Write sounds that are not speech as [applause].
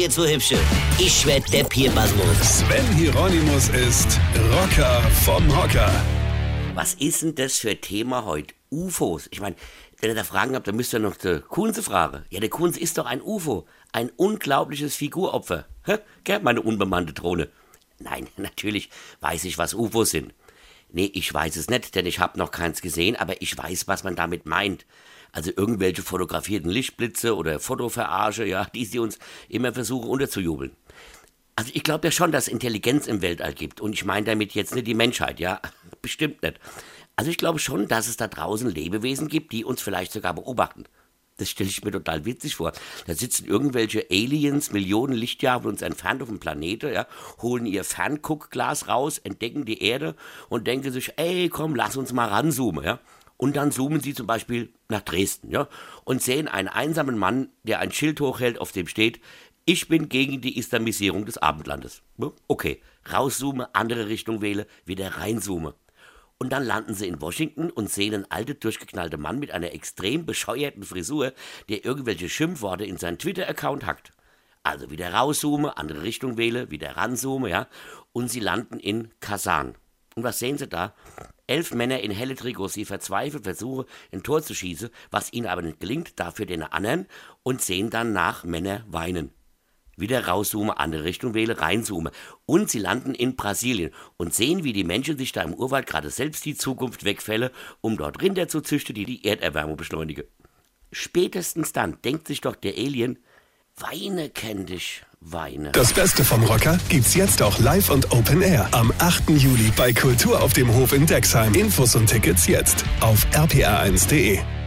jetzt so hübsche. Ich werd der Pierpasmus. Sven Hieronymus ist Rocker vom Hocker. Was ist denn das für ein Thema heute? UFOs. Ich meine, wenn ihr da Fragen habt, dann müsst ihr noch der Kunze fragen. Ja, der Kunze ist doch ein UFO. Ein unglaubliches Figuropfer. Hä? Gell, meine unbemannte Drohne. Nein, [laughs] natürlich weiß ich, was UFOs sind. Nee, ich weiß es nicht, denn ich habe noch keins gesehen, aber ich weiß, was man damit meint. Also irgendwelche fotografierten Lichtblitze oder Fotoverarsche, ja, die sie uns immer versuchen unterzujubeln. Also ich glaube ja schon, dass es Intelligenz im Weltall gibt. Und ich meine damit jetzt nicht die Menschheit, ja. [laughs] Bestimmt nicht. Also ich glaube schon, dass es da draußen Lebewesen gibt, die uns vielleicht sogar beobachten. Das stelle ich mir total witzig vor. Da sitzen irgendwelche Aliens Millionen Lichtjahre von uns entfernt auf dem Planeten, ja, holen ihr Fernguckglas raus, entdecken die Erde und denken sich, ey, komm, lass uns mal ranzoomen, ja. Und dann zoomen sie zum Beispiel nach Dresden, ja, und sehen einen einsamen Mann, der ein Schild hochhält, auf dem steht, ich bin gegen die Islamisierung des Abendlandes. Okay, rauszoome, andere Richtung wähle, wieder reinzoome. Und dann landen sie in Washington und sehen einen alten, durchgeknallten Mann mit einer extrem bescheuerten Frisur, der irgendwelche Schimpfworte in seinen Twitter-Account hackt. Also wieder rauszoome, andere Richtung wähle, wieder ranzoome, ja. Und sie landen in Kasan. Und was sehen sie da? Elf Männer in helle Trikots, die verzweifelt versuchen, ein Tor zu schießen, was ihnen aber nicht gelingt, dafür den anderen und sehen dann nach Männer weinen. Wieder rauszoome, andere Richtung wähle, reinzoome. Und sie landen in Brasilien und sehen, wie die Menschen sich da im Urwald gerade selbst die Zukunft wegfällen, um dort Rinder zu züchten, die die Erderwärmung beschleunigen. Spätestens dann denkt sich doch der Alien, Weine kenn dich, Weine. Das Beste vom Rocker gibt's jetzt auch live und Open Air am 8. Juli bei Kultur auf dem Hof in Dexheim. Infos und Tickets jetzt auf rpr1.de.